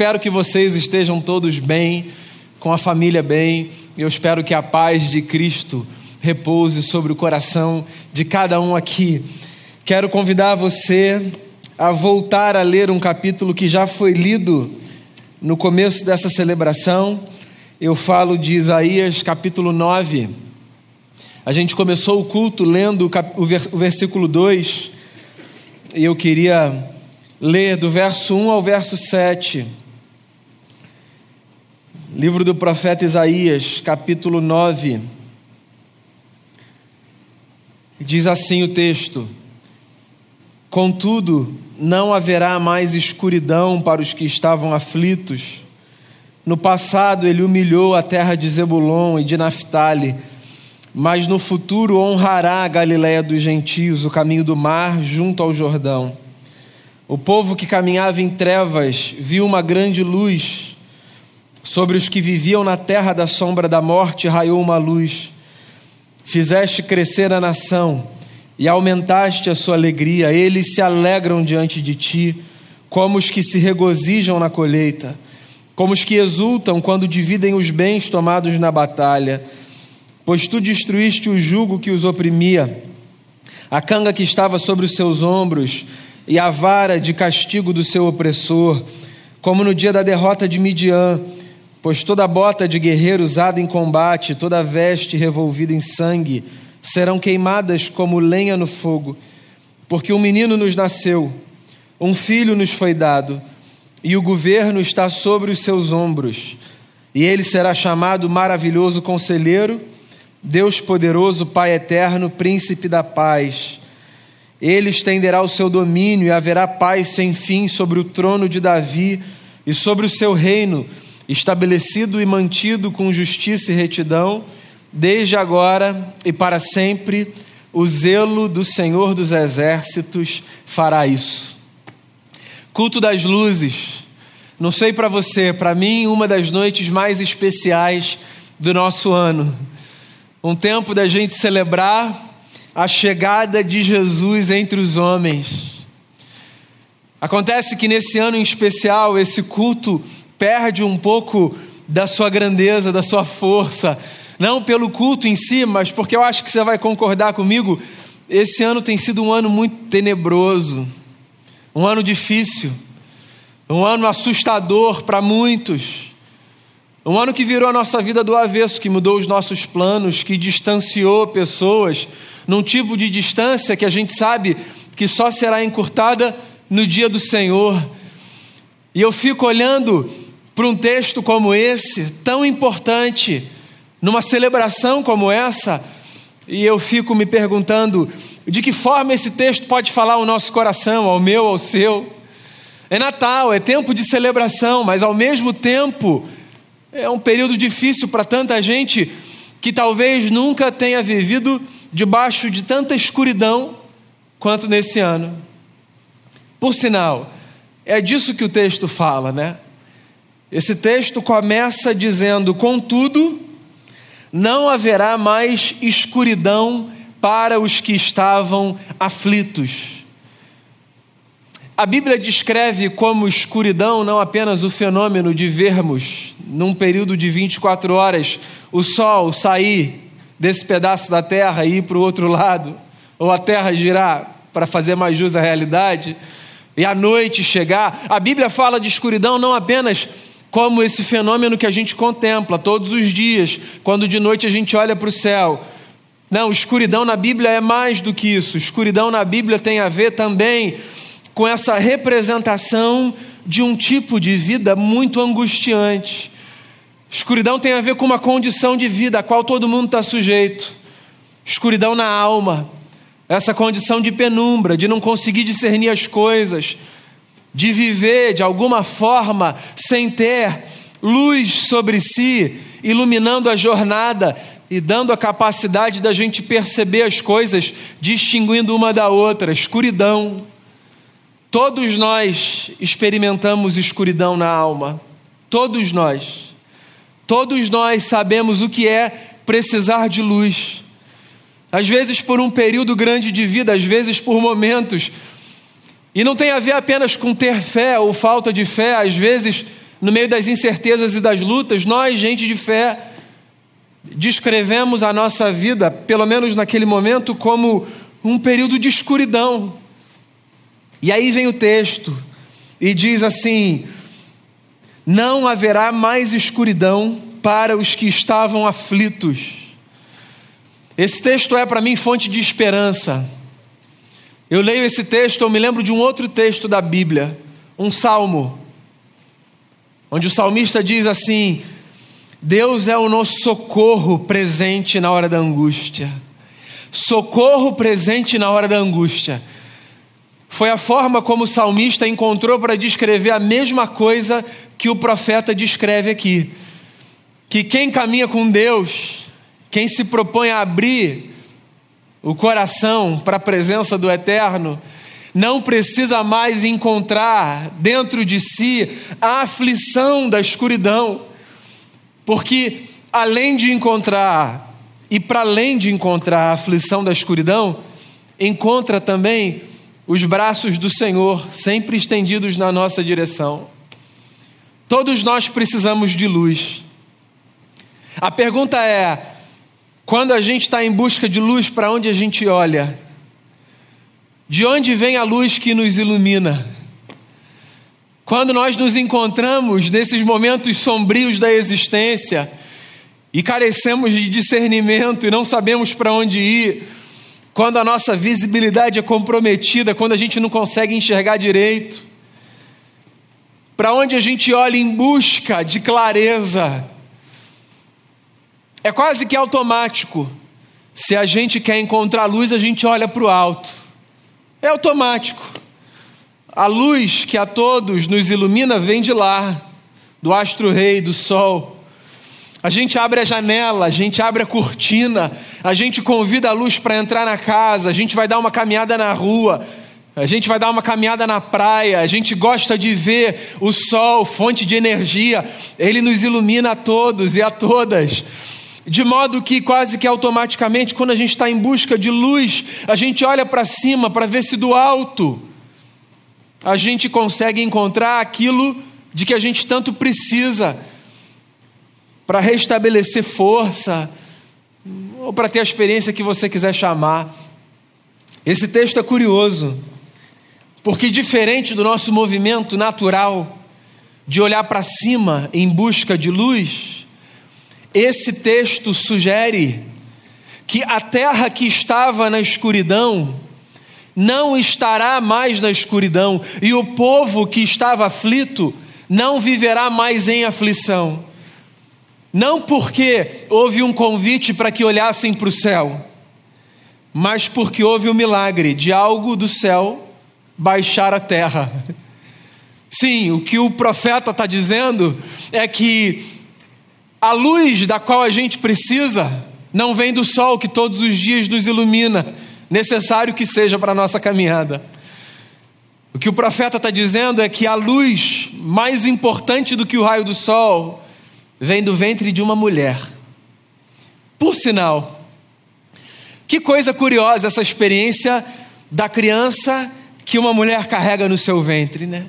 Espero que vocês estejam todos bem, com a família bem. Eu espero que a paz de Cristo repouse sobre o coração de cada um aqui. Quero convidar você a voltar a ler um capítulo que já foi lido no começo dessa celebração. Eu falo de Isaías capítulo 9. A gente começou o culto lendo o versículo 2 e eu queria ler do verso 1 ao verso 7. Livro do profeta Isaías, capítulo 9. Diz assim o texto: Contudo, não haverá mais escuridão para os que estavam aflitos. No passado, ele humilhou a terra de Zebulon e de Naphtali, mas no futuro honrará a Galiléia dos gentios, o caminho do mar junto ao Jordão. O povo que caminhava em trevas viu uma grande luz. Sobre os que viviam na terra da sombra da morte raiou uma luz. Fizeste crescer a nação e aumentaste a sua alegria. Eles se alegram diante de ti, como os que se regozijam na colheita, como os que exultam quando dividem os bens tomados na batalha. Pois tu destruíste o jugo que os oprimia, a canga que estava sobre os seus ombros e a vara de castigo do seu opressor, como no dia da derrota de Midian, pois toda bota de guerreiro usada em combate, toda veste revolvida em sangue, serão queimadas como lenha no fogo, porque um menino nos nasceu, um filho nos foi dado, e o governo está sobre os seus ombros, e ele será chamado Maravilhoso Conselheiro, Deus Poderoso, Pai Eterno, Príncipe da Paz. Ele estenderá o seu domínio e haverá paz sem fim sobre o trono de Davi e sobre o seu reino, estabelecido e mantido com justiça e retidão, desde agora e para sempre. O zelo do Senhor dos Exércitos fará isso. Culto das luzes. Não sei para você, para mim, uma das noites mais especiais do nosso ano. Um tempo da gente celebrar a chegada de Jesus entre os homens. Acontece que nesse ano em especial, esse culto perde um pouco da sua grandeza, da sua força, não pelo culto em si, mas porque eu acho que você vai concordar comigo, esse ano tem sido um ano muito tenebroso, um ano difícil, um ano assustador para muitos. Um ano que virou a nossa vida do avesso, que mudou os nossos planos, que distanciou pessoas, num tipo de distância que a gente sabe que só será encurtada no dia do Senhor. E eu fico olhando para um texto como esse, tão importante, numa celebração como essa, e eu fico me perguntando de que forma esse texto pode falar ao nosso coração, ao meu, ao seu. É Natal, é tempo de celebração, mas ao mesmo tempo é um período difícil para tanta gente que talvez nunca tenha vivido debaixo de tanta escuridão quanto nesse ano. Por sinal, é disso que o texto fala, né? Esse texto começa dizendo: Contudo, não haverá mais escuridão para os que estavam aflitos. A Bíblia descreve como escuridão não apenas o fenômeno de vermos, num período de 24 horas, o sol sair desse pedaço da terra e ir para o outro lado, ou a terra girar para fazer mais jus à realidade, e a noite chegar. A Bíblia fala de escuridão não apenas como esse fenômeno que a gente contempla todos os dias, quando de noite a gente olha para o céu. Não, escuridão na Bíblia é mais do que isso. Escuridão na Bíblia tem a ver também com essa representação de um tipo de vida muito angustiante, Escuridão tem a ver com uma condição de vida a qual todo mundo está sujeito. Escuridão na alma, essa condição de penumbra, de não conseguir discernir as coisas, de viver de alguma forma sem ter luz sobre si, iluminando a jornada e dando a capacidade da gente perceber as coisas, distinguindo uma da outra. Escuridão. Todos nós experimentamos escuridão na alma. Todos nós. Todos nós sabemos o que é precisar de luz. Às vezes por um período grande de vida, às vezes por momentos. E não tem a ver apenas com ter fé ou falta de fé, às vezes no meio das incertezas e das lutas, nós, gente de fé, descrevemos a nossa vida, pelo menos naquele momento, como um período de escuridão. E aí vem o texto e diz assim: Não haverá mais escuridão para os que estavam aflitos. Esse texto é para mim fonte de esperança. Eu leio esse texto, eu me lembro de um outro texto da Bíblia, um salmo, onde o salmista diz assim: Deus é o nosso socorro presente na hora da angústia. Socorro presente na hora da angústia. Foi a forma como o salmista encontrou para descrever a mesma coisa que o profeta descreve aqui. Que quem caminha com Deus, quem se propõe a abrir o coração para a presença do Eterno, não precisa mais encontrar dentro de si a aflição da escuridão, porque além de encontrar, e para além de encontrar a aflição da escuridão, encontra também os braços do Senhor sempre estendidos na nossa direção. Todos nós precisamos de luz. A pergunta é: quando a gente está em busca de luz, para onde a gente olha? De onde vem a luz que nos ilumina? Quando nós nos encontramos nesses momentos sombrios da existência e carecemos de discernimento e não sabemos para onde ir, quando a nossa visibilidade é comprometida, quando a gente não consegue enxergar direito, para onde a gente olha em busca de clareza, é quase que automático. Se a gente quer encontrar luz, a gente olha para o alto. É automático. A luz que a todos nos ilumina vem de lá, do astro-rei, do sol. A gente abre a janela, a gente abre a cortina, a gente convida a luz para entrar na casa, a gente vai dar uma caminhada na rua, a gente vai dar uma caminhada na praia, a gente gosta de ver o sol, fonte de energia, ele nos ilumina a todos e a todas. De modo que quase que automaticamente, quando a gente está em busca de luz, a gente olha para cima para ver se do alto a gente consegue encontrar aquilo de que a gente tanto precisa para restabelecer força, ou para ter a experiência que você quiser chamar. Esse texto é curioso, porque diferente do nosso movimento natural de olhar para cima em busca de luz, esse texto sugere que a terra que estava na escuridão não estará mais na escuridão, e o povo que estava aflito não viverá mais em aflição. Não porque houve um convite para que olhassem para o céu, mas porque houve o um milagre de algo do céu baixar a terra. Sim, o que o profeta está dizendo é que a luz da qual a gente precisa não vem do sol que todos os dias nos ilumina, necessário que seja para a nossa caminhada. O que o profeta está dizendo é que a luz mais importante do que o raio do sol vem do ventre de uma mulher. Por sinal, que coisa curiosa essa experiência da criança que uma mulher carrega no seu ventre, né?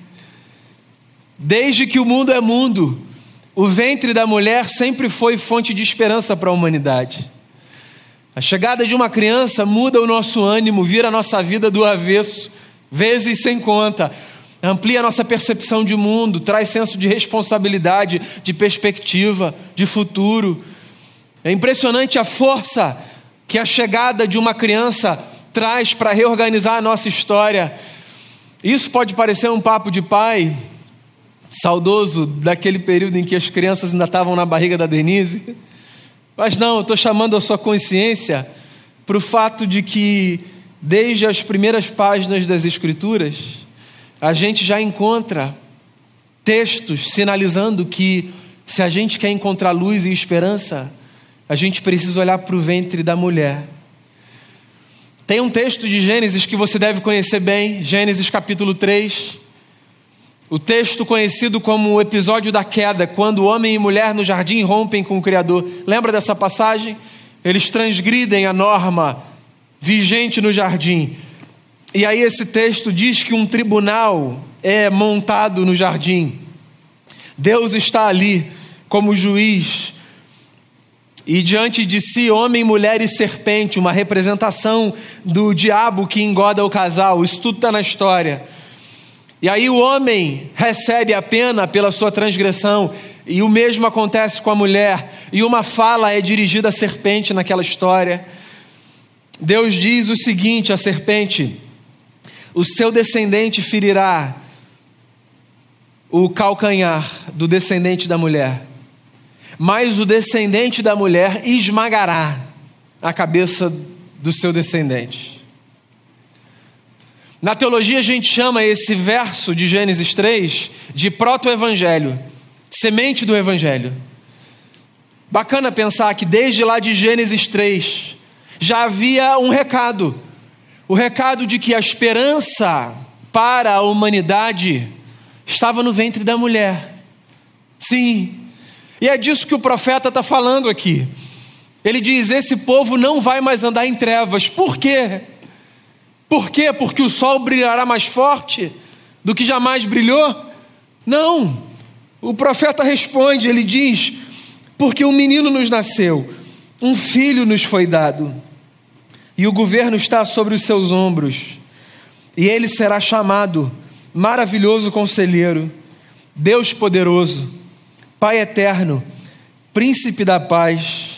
Desde que o mundo é mundo, o ventre da mulher sempre foi fonte de esperança para a humanidade. A chegada de uma criança muda o nosso ânimo, vira a nossa vida do avesso, vezes sem conta amplia a nossa percepção de mundo, traz senso de responsabilidade, de perspectiva, de futuro. É impressionante a força que a chegada de uma criança traz para reorganizar a nossa história. Isso pode parecer um papo de pai, saudoso daquele período em que as crianças ainda estavam na barriga da Denise, mas não, eu estou chamando a sua consciência para o fato de que, desde as primeiras páginas das Escrituras, a gente já encontra textos sinalizando que se a gente quer encontrar luz e esperança, a gente precisa olhar para o ventre da mulher. Tem um texto de Gênesis que você deve conhecer bem, Gênesis capítulo 3. O texto conhecido como o episódio da queda, quando homem e mulher no jardim rompem com o Criador. Lembra dessa passagem? Eles transgridem a norma vigente no jardim. E aí esse texto diz que um tribunal é montado no jardim. Deus está ali como juiz, e diante de si, homem, mulher e serpente, uma representação do diabo que engoda o casal. Isso tudo está na história. E aí o homem recebe a pena pela sua transgressão, e o mesmo acontece com a mulher, e uma fala é dirigida à serpente naquela história. Deus diz o seguinte à serpente: o seu descendente ferirá o calcanhar do descendente da mulher, mas o descendente da mulher esmagará a cabeça do seu descendente. Na teologia, a gente chama esse verso de Gênesis 3 de proto-evangelho, semente do evangelho. Bacana pensar que desde lá de Gênesis 3 já havia um recado: o recado de que a esperança para a humanidade estava no ventre da mulher. Sim, e é disso que o profeta está falando aqui. Ele diz: Esse povo não vai mais andar em trevas. Por quê? Por quê? Porque o sol brilhará mais forte do que jamais brilhou? Não. O profeta responde, ele diz: Porque um menino nos nasceu, um filho nos foi dado, e o governo está sobre os seus ombros, e ele será chamado Maravilhoso Conselheiro, Deus Poderoso, Pai Eterno, Príncipe da Paz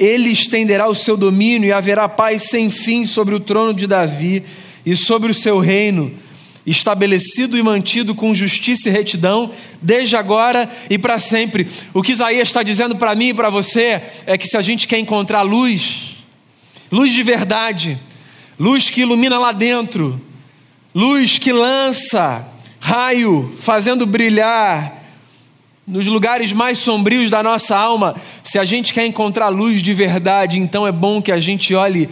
ele estenderá o seu domínio e haverá paz sem fim sobre o trono de Davi e sobre o seu reino, estabelecido e mantido com justiça e retidão, desde agora e para sempre. O que Isaías está dizendo para mim e para você é que se a gente quer encontrar luz, luz de verdade, luz que ilumina lá dentro, luz que lança raio, fazendo brilhar nos lugares mais sombrios da nossa alma, se a gente quer encontrar luz de verdade, então é bom que a gente olhe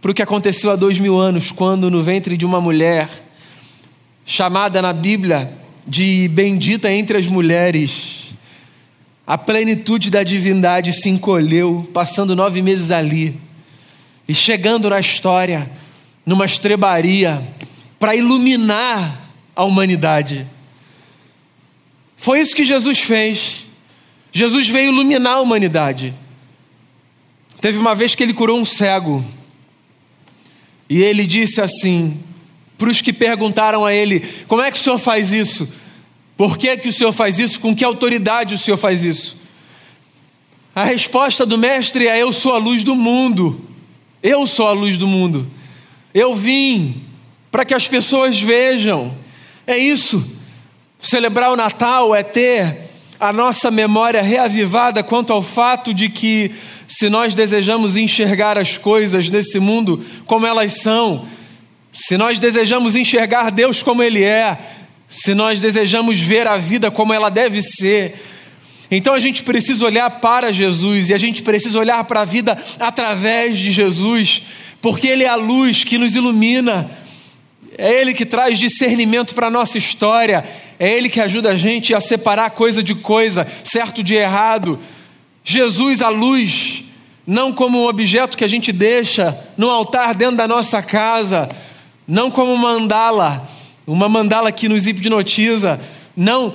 para o que aconteceu há dois mil anos, quando no ventre de uma mulher, chamada na Bíblia de bendita entre as mulheres, a plenitude da divindade se encolheu, passando nove meses ali, e chegando na história, numa estrebaria, para iluminar a humanidade. Foi isso que Jesus fez. Jesus veio iluminar a humanidade. Teve uma vez que ele curou um cego. E ele disse assim, para os que perguntaram a ele: Como é que o senhor faz isso? Por que, que o senhor faz isso? Com que autoridade o senhor faz isso? A resposta do mestre é: Eu sou a luz do mundo. Eu sou a luz do mundo. Eu vim para que as pessoas vejam. É isso. Celebrar o Natal é ter a nossa memória reavivada quanto ao fato de que, se nós desejamos enxergar as coisas nesse mundo como elas são, se nós desejamos enxergar Deus como Ele é, se nós desejamos ver a vida como ela deve ser, então a gente precisa olhar para Jesus e a gente precisa olhar para a vida através de Jesus, porque Ele é a luz que nos ilumina é Ele que traz discernimento para a nossa história, é Ele que ajuda a gente a separar coisa de coisa, certo de errado. Jesus, a luz, não como um objeto que a gente deixa no altar dentro da nossa casa, não como uma mandala, uma mandala que nos hipnotiza, não,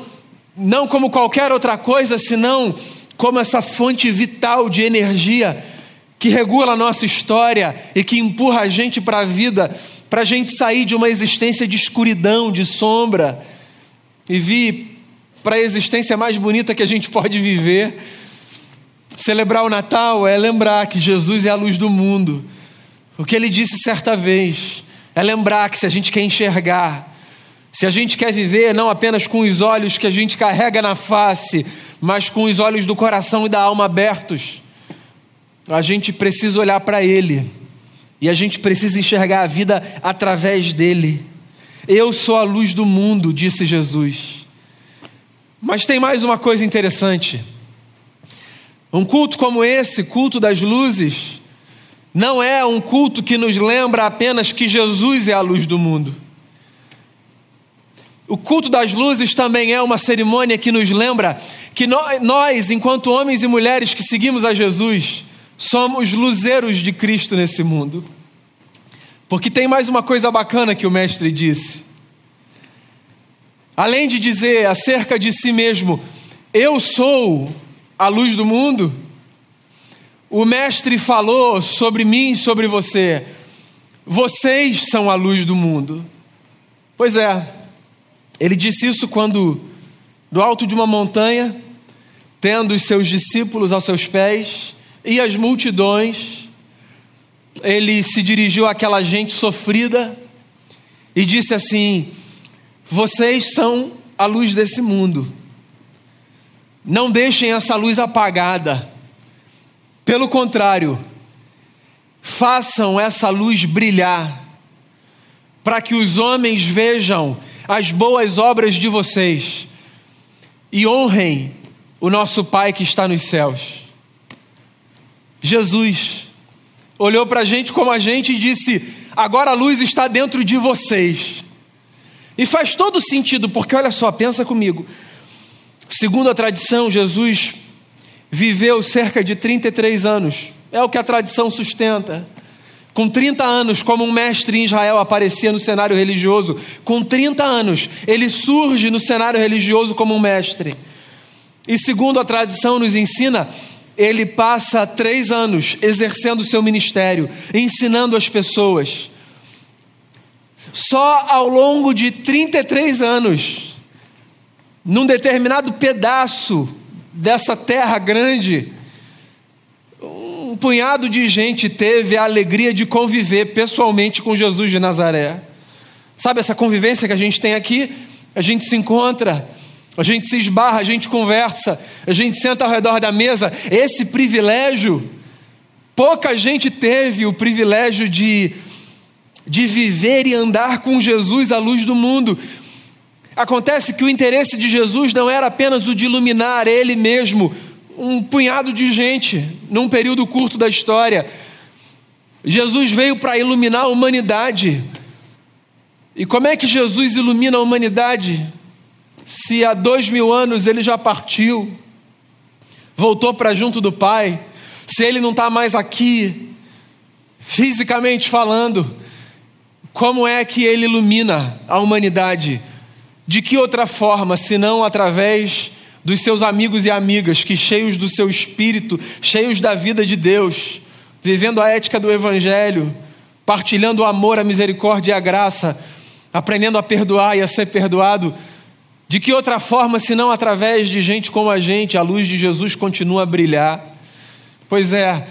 não como qualquer outra coisa, senão como essa fonte vital de energia que regula a nossa história e que empurra a gente para a vida para a gente sair de uma existência de escuridão, de sombra, e vir para a existência mais bonita que a gente pode viver. Celebrar o Natal é lembrar que Jesus é a luz do mundo. O que ele disse certa vez é lembrar que se a gente quer enxergar, se a gente quer viver não apenas com os olhos que a gente carrega na face, mas com os olhos do coração e da alma abertos, a gente precisa olhar para Ele e a gente precisa enxergar a vida através dele. Eu sou a luz do mundo, disse Jesus. Mas tem mais uma coisa interessante. Um culto como esse, culto das luzes, não é um culto que nos lembra apenas que Jesus é a luz do mundo. O culto das luzes também é uma cerimônia que nos lembra que nós, enquanto homens e mulheres que seguimos a Jesus, somos luzeiros de Cristo nesse mundo. Porque tem mais uma coisa bacana que o mestre disse. além de dizer acerca de si mesmo, eu sou a luz do mundo, o Mestre falou sobre mim, sobre você, vocês são a luz do mundo. Pois é, ele disse isso quando, do alto de uma montanha, tendo os seus discípulos aos seus pés e as multidões, ele se dirigiu àquela gente sofrida e disse assim: Vocês são a luz desse mundo. Não deixem essa luz apagada. Pelo contrário, façam essa luz brilhar, para que os homens vejam as boas obras de vocês e honrem o nosso Pai que está nos céus. Jesus olhou para a gente como a gente e disse: agora a luz está dentro de vocês. E faz todo sentido, porque olha só, pensa comigo. Segundo a tradição, Jesus viveu cerca de 33 anos, é o que a tradição sustenta. Com 30 anos, como um mestre em Israel aparecia no cenário religioso, com 30 anos, ele surge no cenário religioso como um mestre. E segundo a tradição nos ensina, ele passa três anos exercendo o seu ministério, ensinando as pessoas. Só ao longo de 33 anos, num determinado pedaço dessa terra grande, um punhado de gente teve a alegria de conviver pessoalmente com Jesus de Nazaré. Sabe essa convivência que a gente tem aqui? A gente se encontra, a gente se esbarra, a gente conversa, a gente senta ao redor da mesa. Esse privilégio, pouca gente teve o privilégio de, de viver e andar com Jesus à luz do mundo. Acontece que o interesse de Jesus não era apenas o de iluminar ele mesmo, um punhado de gente, num período curto da história. Jesus veio para iluminar a humanidade. E como é que Jesus ilumina a humanidade? Se há dois mil anos ele já partiu, voltou para junto do Pai, se ele não está mais aqui, fisicamente falando, como é que ele ilumina a humanidade? De que outra forma, senão através dos seus amigos e amigas que, cheios do seu espírito, cheios da vida de Deus, vivendo a ética do Evangelho, partilhando o amor, a misericórdia e a graça, aprendendo a perdoar e a ser perdoado, de que outra forma, senão através de gente como a gente, a luz de Jesus continua a brilhar? Pois é,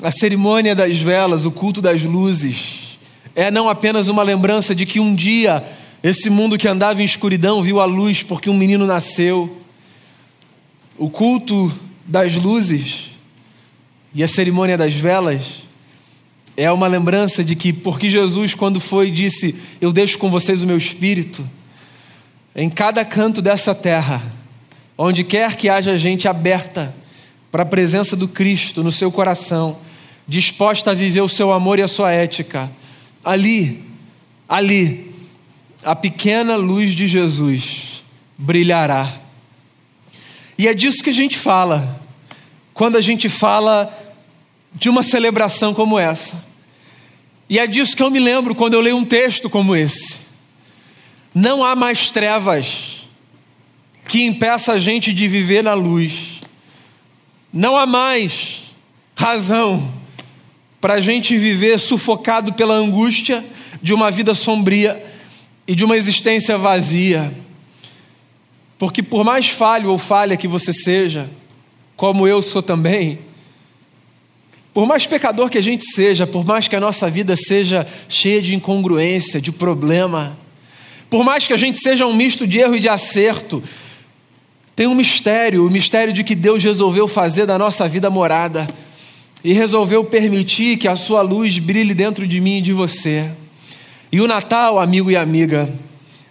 a cerimônia das velas, o culto das luzes, é não apenas uma lembrança de que um dia esse mundo que andava em escuridão viu a luz porque um menino nasceu. O culto das luzes e a cerimônia das velas é uma lembrança de que, porque Jesus, quando foi, disse: Eu deixo com vocês o meu espírito em cada canto dessa terra, onde quer que haja gente aberta para a presença do Cristo no seu coração, disposta a viver o seu amor e a sua ética, ali, ali, a pequena luz de Jesus brilhará. E é disso que a gente fala, quando a gente fala de uma celebração como essa. E é disso que eu me lembro quando eu leio um texto como esse. Não há mais trevas que impeça a gente de viver na luz. Não há mais razão para a gente viver sufocado pela angústia de uma vida sombria e de uma existência vazia. Porque, por mais falho ou falha que você seja, como eu sou também, por mais pecador que a gente seja, por mais que a nossa vida seja cheia de incongruência, de problema, por mais que a gente seja um misto de erro e de acerto, tem um mistério, o mistério de que Deus resolveu fazer da nossa vida morada e resolveu permitir que a sua luz brilhe dentro de mim e de você. E o Natal, amigo e amiga,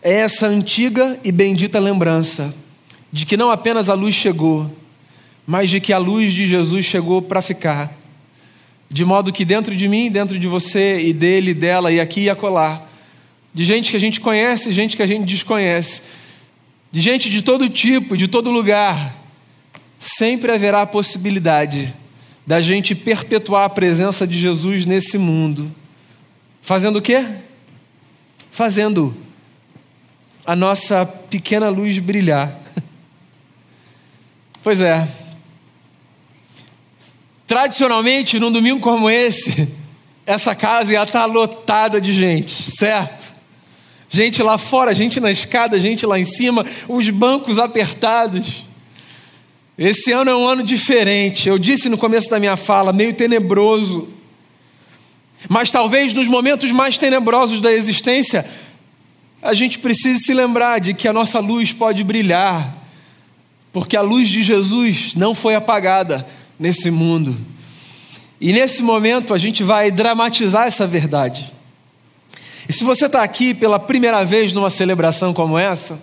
é essa antiga e bendita lembrança de que não apenas a luz chegou, mas de que a luz de Jesus chegou para ficar. De modo que dentro de mim, dentro de você e dele, dela e aqui e acolá, de gente que a gente conhece, gente que a gente desconhece, de gente de todo tipo, de todo lugar, sempre haverá a possibilidade da gente perpetuar a presença de Jesus nesse mundo. Fazendo o quê? Fazendo a nossa pequena luz brilhar. Pois é. Tradicionalmente, num domingo como esse, essa casa ia estar lotada de gente, certo? Gente lá fora, gente na escada, gente lá em cima, os bancos apertados. Esse ano é um ano diferente. Eu disse no começo da minha fala, meio tenebroso. Mas talvez nos momentos mais tenebrosos da existência, a gente precise se lembrar de que a nossa luz pode brilhar, porque a luz de Jesus não foi apagada nesse mundo. E nesse momento a gente vai dramatizar essa verdade. E se você está aqui pela primeira vez numa celebração como essa,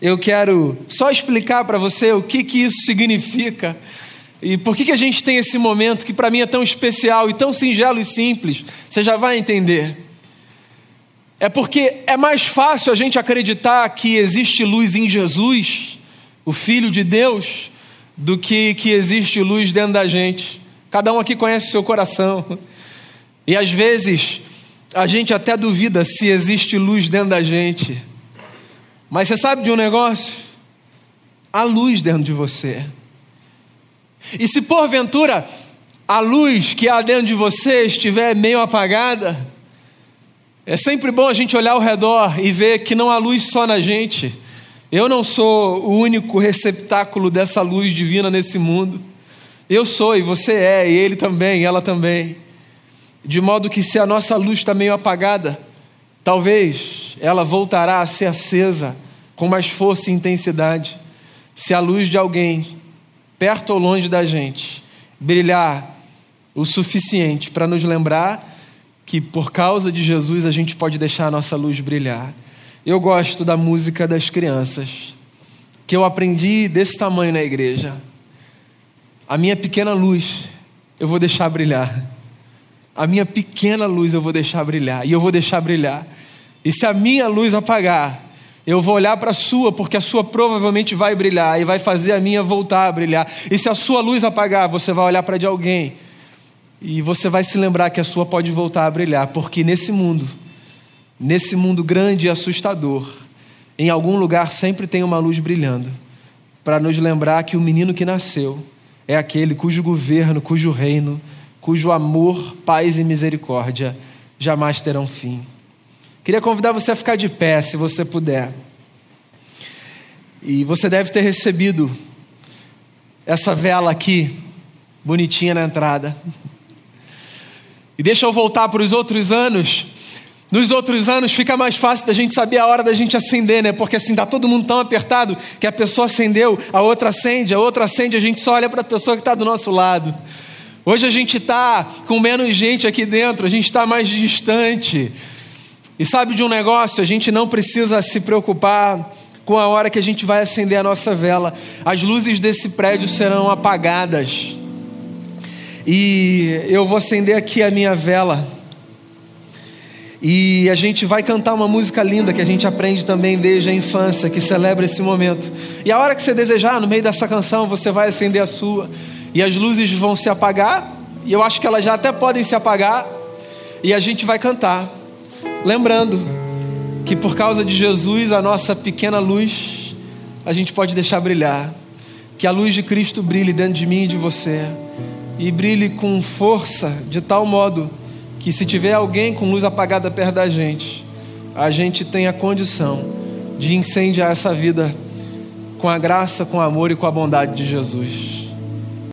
eu quero só explicar para você o que, que isso significa e por que, que a gente tem esse momento que para mim é tão especial e tão singelo e simples. Você já vai entender. É porque é mais fácil a gente acreditar que existe luz em Jesus, o Filho de Deus, do que que existe luz dentro da gente. Cada um aqui conhece o seu coração. E às vezes a gente até duvida se existe luz dentro da gente. Mas você sabe de um negócio? Há luz dentro de você. E se porventura a luz que há dentro de você estiver meio apagada, é sempre bom a gente olhar ao redor e ver que não há luz só na gente. Eu não sou o único receptáculo dessa luz divina nesse mundo. Eu sou, e você é, e ele também, ela também. De modo que se a nossa luz está meio apagada, talvez ela voltará a ser acesa com mais força e intensidade. Se a luz de alguém, perto ou longe da gente, brilhar o suficiente para nos lembrar que por causa de Jesus a gente pode deixar a nossa luz brilhar. Eu gosto da música das crianças, que eu aprendi desse tamanho na igreja. A minha pequena luz eu vou deixar brilhar. A minha pequena luz eu vou deixar brilhar. E eu vou deixar brilhar. E se a minha luz apagar, eu vou olhar para a sua, porque a sua provavelmente vai brilhar e vai fazer a minha voltar a brilhar. E se a sua luz apagar, você vai olhar para de alguém e você vai se lembrar que a sua pode voltar a brilhar, porque nesse mundo, nesse mundo grande e assustador, em algum lugar sempre tem uma luz brilhando, para nos lembrar que o menino que nasceu é aquele cujo governo, cujo reino, cujo amor, paz e misericórdia jamais terão fim. Queria convidar você a ficar de pé, se você puder. E você deve ter recebido essa vela aqui, bonitinha na entrada. E deixa eu voltar para os outros anos. Nos outros anos fica mais fácil da gente saber a hora da gente acender, né? Porque assim, tá todo mundo tão apertado que a pessoa acendeu, a outra acende, a outra acende, a gente só olha para a pessoa que está do nosso lado. Hoje a gente está com menos gente aqui dentro, a gente está mais distante. E sabe de um negócio? A gente não precisa se preocupar com a hora que a gente vai acender a nossa vela. As luzes desse prédio serão apagadas. E eu vou acender aqui a minha vela. E a gente vai cantar uma música linda que a gente aprende também desde a infância, que celebra esse momento. E a hora que você desejar, no meio dessa canção, você vai acender a sua. E as luzes vão se apagar. E eu acho que elas já até podem se apagar. E a gente vai cantar. Lembrando que por causa de Jesus, a nossa pequena luz, a gente pode deixar brilhar. Que a luz de Cristo brilhe dentro de mim e de você e brilhe com força, de tal modo que, se tiver alguém com luz apagada perto da gente, a gente tenha condição de incendiar essa vida com a graça, com o amor e com a bondade de Jesus.